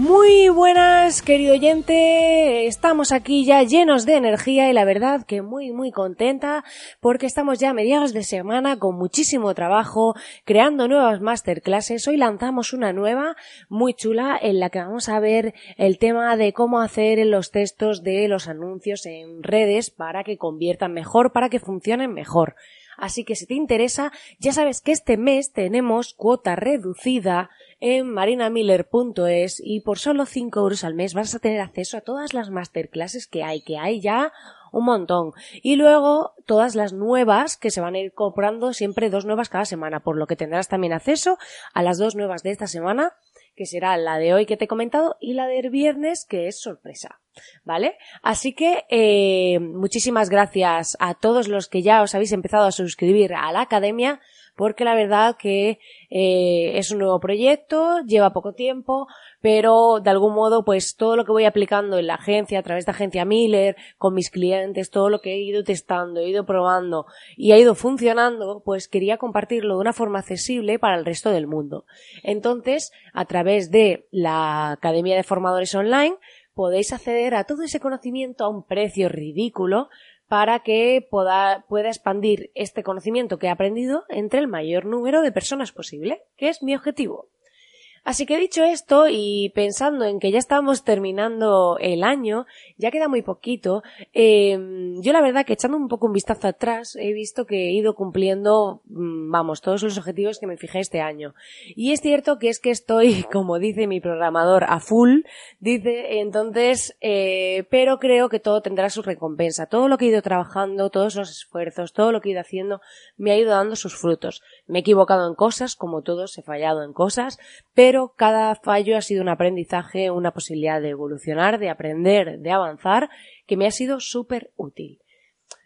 Muy buenas, querido oyente. Estamos aquí ya llenos de energía y la verdad que muy, muy contenta porque estamos ya a mediados de semana con muchísimo trabajo creando nuevas masterclasses. Hoy lanzamos una nueva muy chula en la que vamos a ver el tema de cómo hacer los textos de los anuncios en redes para que conviertan mejor, para que funcionen mejor. Así que si te interesa, ya sabes que este mes tenemos cuota reducida en marinamiller.es y por solo 5 euros al mes vas a tener acceso a todas las masterclasses que hay, que hay ya un montón. Y luego todas las nuevas que se van a ir comprando siempre dos nuevas cada semana, por lo que tendrás también acceso a las dos nuevas de esta semana que será la de hoy que te he comentado y la del viernes que es sorpresa. ¿Vale? Así que eh, muchísimas gracias a todos los que ya os habéis empezado a suscribir a la academia porque la verdad que eh, es un nuevo proyecto, lleva poco tiempo, pero de algún modo pues todo lo que voy aplicando en la agencia, a través de agencia Miller, con mis clientes, todo lo que he ido testando, he ido probando y ha ido funcionando, pues quería compartirlo de una forma accesible para el resto del mundo. Entonces, a través de la Academia de Formadores Online, podéis acceder a todo ese conocimiento a un precio ridículo para que pueda, pueda expandir este conocimiento que he aprendido entre el mayor número de personas posible, que es mi objetivo. Así que dicho esto y pensando en que ya estamos terminando el año, ya queda muy poquito, eh, yo la verdad que echando un poco un vistazo atrás he visto que he ido cumpliendo, mm, vamos, todos los objetivos que me fijé este año. Y es cierto que es que estoy, como dice mi programador, a full, dice, entonces, eh, pero creo que todo tendrá su recompensa. Todo lo que he ido trabajando, todos los esfuerzos, todo lo que he ido haciendo, me ha ido dando sus frutos. Me he equivocado en cosas, como todos, he fallado en cosas, pero pero cada fallo ha sido un aprendizaje, una posibilidad de evolucionar, de aprender, de avanzar, que me ha sido súper útil.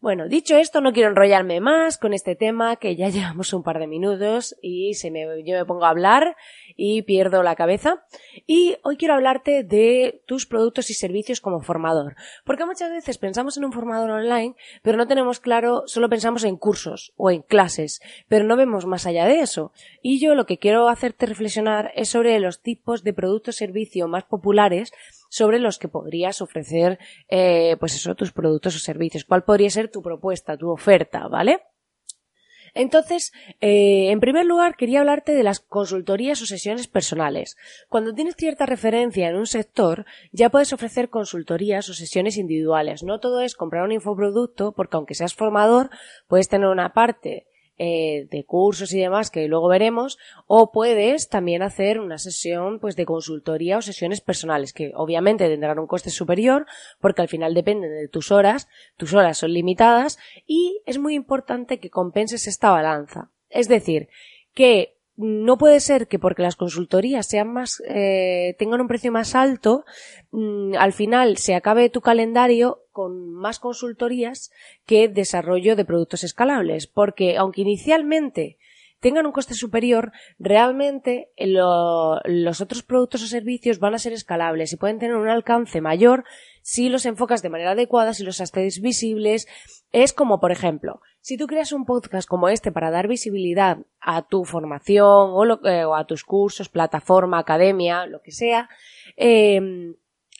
Bueno, dicho esto, no quiero enrollarme más con este tema, que ya llevamos un par de minutos y se me, yo me pongo a hablar y pierdo la cabeza. Y hoy quiero hablarte de tus productos y servicios como formador. Porque muchas veces pensamos en un formador online, pero no tenemos claro, solo pensamos en cursos o en clases, pero no vemos más allá de eso. Y yo lo que quiero hacerte reflexionar es sobre los tipos de productos y servicios más populares sobre los que podrías ofrecer, eh, pues eso, tus productos o servicios. ¿Cuál podría ser tu propuesta, tu oferta, ¿vale? Entonces, eh, en primer lugar, quería hablarte de las consultorías o sesiones personales. Cuando tienes cierta referencia en un sector, ya puedes ofrecer consultorías o sesiones individuales. No todo es comprar un infoproducto, porque aunque seas formador, puedes tener una parte eh, de cursos y demás que luego veremos, o puedes también hacer una sesión pues de consultoría o sesiones personales que obviamente tendrán un coste superior porque al final dependen de tus horas, tus horas son limitadas y es muy importante que compenses esta balanza. Es decir, que no puede ser que porque las consultorías sean más, eh, tengan un precio más alto, mm, al final se acabe tu calendario con más consultorías que desarrollo de productos escalables. Porque aunque inicialmente tengan un coste superior, realmente los otros productos o servicios van a ser escalables y pueden tener un alcance mayor si los enfocas de manera adecuada, si los haces visibles. Es como, por ejemplo, si tú creas un podcast como este para dar visibilidad a tu formación o, eh, a tus cursos, plataforma, academia, lo que sea, em,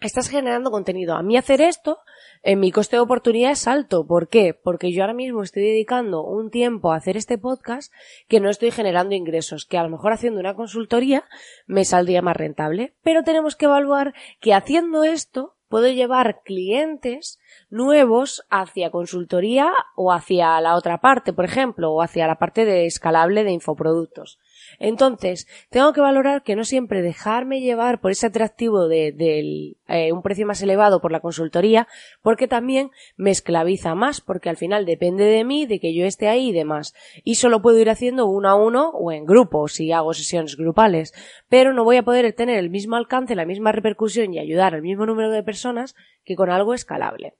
estás generando contenido. A mí hacer esto, en mi coste de oportunidad es alto. ¿Por qué? Porque yo ahora mismo estoy dedicando un tiempo a hacer este podcast que no estoy generando ingresos, que a lo mejor haciendo una consultoría me saldría más rentable. Pero tenemos que evaluar que haciendo esto puedo llevar clientes nuevos hacia consultoría o hacia la otra parte, por ejemplo, o hacia la parte de escalable de infoproductos. Entonces, tengo que valorar que no siempre dejarme llevar por ese atractivo de, eh, un precio más elevado por la consultoría, porque también me esclaviza más, porque al final depende de mí, de que yo esté ahí y demás. Y solo puedo ir haciendo uno a uno o en grupo, si hago sesiones grupales, pero no voy a poder tener el mismo alcance, la misma repercusión y ayudar al mismo número de personas que con algo escalable.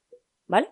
¿Vale?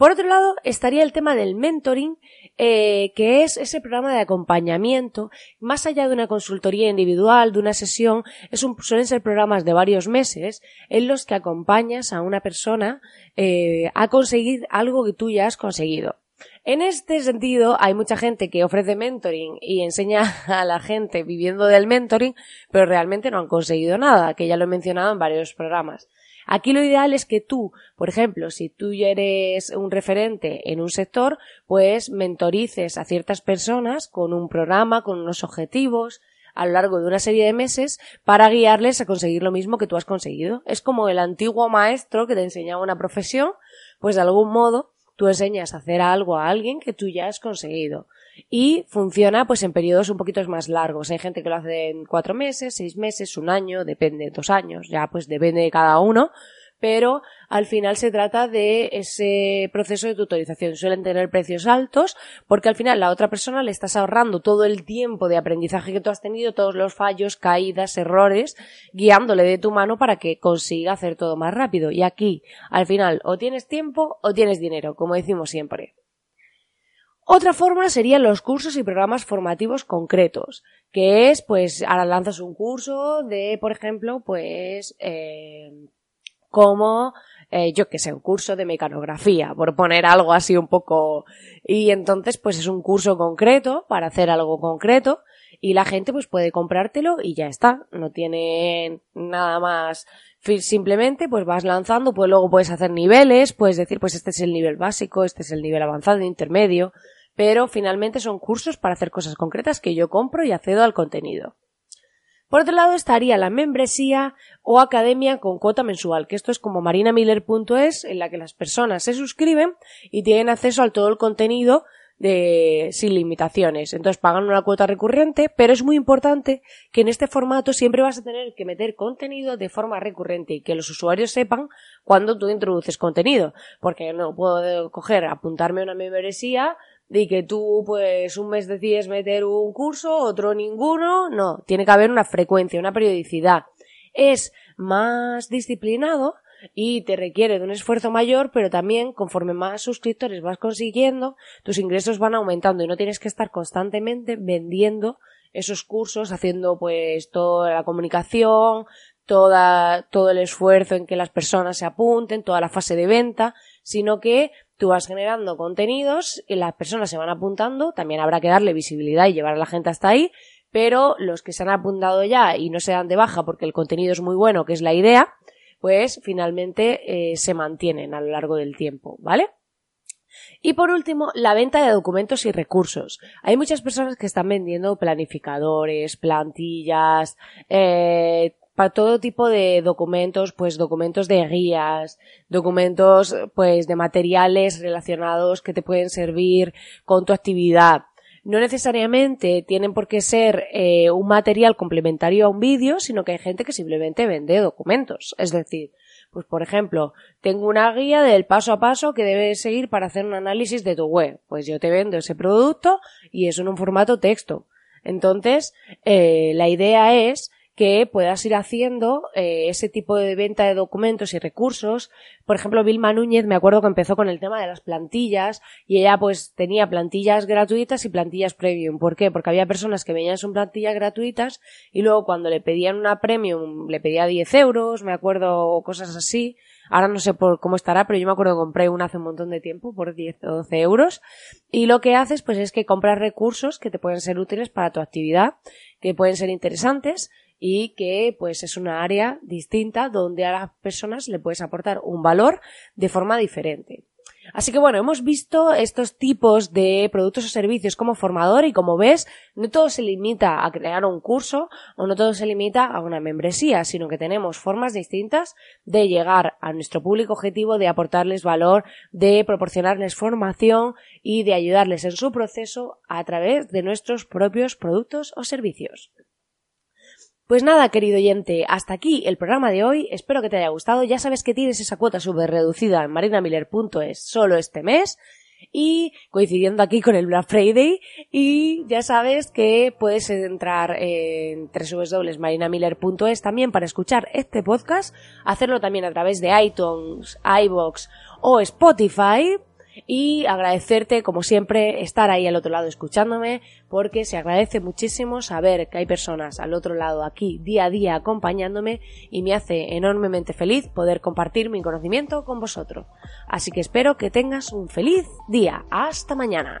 Por otro lado, estaría el tema del mentoring, eh, que es ese programa de acompañamiento, más allá de una consultoría individual, de una sesión, es suelen ser programas de varios meses en los que acompañas a una persona eh, a conseguir algo que tú ya has conseguido. En este sentido, hay mucha gente que ofrece mentoring y enseña a la gente viviendo del mentoring, pero realmente no han conseguido nada, que ya lo he mencionado en varios programas. Aquí lo ideal es que tú, por ejemplo, si tú eres un referente en un sector, pues mentorices a ciertas personas con un programa, con unos objetivos, a lo largo de una serie de meses para guiarles a conseguir lo mismo que tú has conseguido. Es como el antiguo maestro que te enseñaba una profesión, pues de algún modo tú enseñas a hacer algo a alguien que tú ya has conseguido y funciona pues en periodos un poquito más largos. Hay gente que lo hace en cuatro meses, seis meses, un año, depende, dos años, ya pues depende de cada uno, pero al final se trata de ese proceso de tutorización. Suelen tener precios altos porque al final la otra persona le estás ahorrando todo el tiempo de aprendizaje que tú has tenido, todos los fallos, caídas, errores, guiándole de tu mano para que consiga hacer todo más rápido. Y aquí, al final, o tienes tiempo o tienes dinero, como decimos siempre. Otra forma serían los cursos y programas formativos concretos, que es, pues, ahora lanzas un curso de, por ejemplo, pues, eh, como, eh, yo que sé, un curso de mecanografía, por poner algo así un poco, y entonces, pues es un curso concreto para hacer algo concreto, y la gente pues puede comprártelo y ya está, no tiene nada más simplemente pues vas lanzando, pues luego puedes hacer niveles, puedes decir pues este es el nivel básico, este es el nivel avanzado, intermedio, pero finalmente son cursos para hacer cosas concretas que yo compro y accedo al contenido. Por otro lado estaría la membresía o academia con cuota mensual, que esto es como marinamiller.es, en la que las personas se suscriben y tienen acceso a todo el contenido de, sin limitaciones. Entonces pagan una cuota recurrente, pero es muy importante que en este formato siempre vas a tener que meter contenido de forma recurrente y que los usuarios sepan cuando tú introduces contenido. Porque no puedo coger, apuntarme a una membresía, de que tú pues un mes decides meter un curso, otro ninguno, no, tiene que haber una frecuencia, una periodicidad. Es más disciplinado y te requiere de un esfuerzo mayor, pero también conforme más suscriptores vas consiguiendo, tus ingresos van aumentando y no tienes que estar constantemente vendiendo esos cursos, haciendo pues toda la comunicación, toda, todo el esfuerzo en que las personas se apunten, toda la fase de venta, sino que tú vas generando contenidos y las personas se van apuntando, también habrá que darle visibilidad y llevar a la gente hasta ahí, pero los que se han apuntado ya y no se dan de baja porque el contenido es muy bueno, que es la idea, pues finalmente eh, se mantienen a lo largo del tiempo, ¿vale? Y por último, la venta de documentos y recursos. Hay muchas personas que están vendiendo planificadores, plantillas, eh, para todo tipo de documentos, pues documentos de guías, documentos pues de materiales relacionados que te pueden servir con tu actividad. No necesariamente tienen por qué ser eh, un material complementario a un vídeo, sino que hay gente que simplemente vende documentos. Es decir, pues por ejemplo, tengo una guía del paso a paso que debes seguir para hacer un análisis de tu web. Pues yo te vendo ese producto y es en un formato texto. Entonces, eh, la idea es que puedas ir haciendo eh, ese tipo de venta de documentos y recursos. Por ejemplo, Vilma Núñez, me acuerdo que empezó con el tema de las plantillas y ella pues tenía plantillas gratuitas y plantillas premium. ¿Por qué? Porque había personas que venían sus plantillas gratuitas y luego cuando le pedían una premium le pedía 10 euros, me acuerdo, cosas así. Ahora no sé por cómo estará, pero yo me acuerdo que compré una hace un montón de tiempo por 10 o 12 euros. Y lo que haces pues es que compras recursos que te pueden ser útiles para tu actividad, que pueden ser interesantes y que pues es una área distinta donde a las personas le puedes aportar un valor de forma diferente. Así que bueno, hemos visto estos tipos de productos o servicios como formador y como ves, no todo se limita a crear un curso o no todo se limita a una membresía, sino que tenemos formas distintas de llegar a nuestro público objetivo, de aportarles valor, de proporcionarles formación y de ayudarles en su proceso a través de nuestros propios productos o servicios. Pues nada, querido oyente, hasta aquí el programa de hoy. Espero que te haya gustado. Ya sabes que tienes esa cuota súper reducida en marinamiller.es solo este mes. Y coincidiendo aquí con el Black Friday. Y ya sabes que puedes entrar en www.marinamiller.es también para escuchar este podcast. Hacerlo también a través de iTunes, iBox o Spotify y agradecerte, como siempre, estar ahí al otro lado escuchándome, porque se agradece muchísimo saber que hay personas al otro lado aquí día a día acompañándome y me hace enormemente feliz poder compartir mi conocimiento con vosotros. Así que espero que tengas un feliz día. Hasta mañana.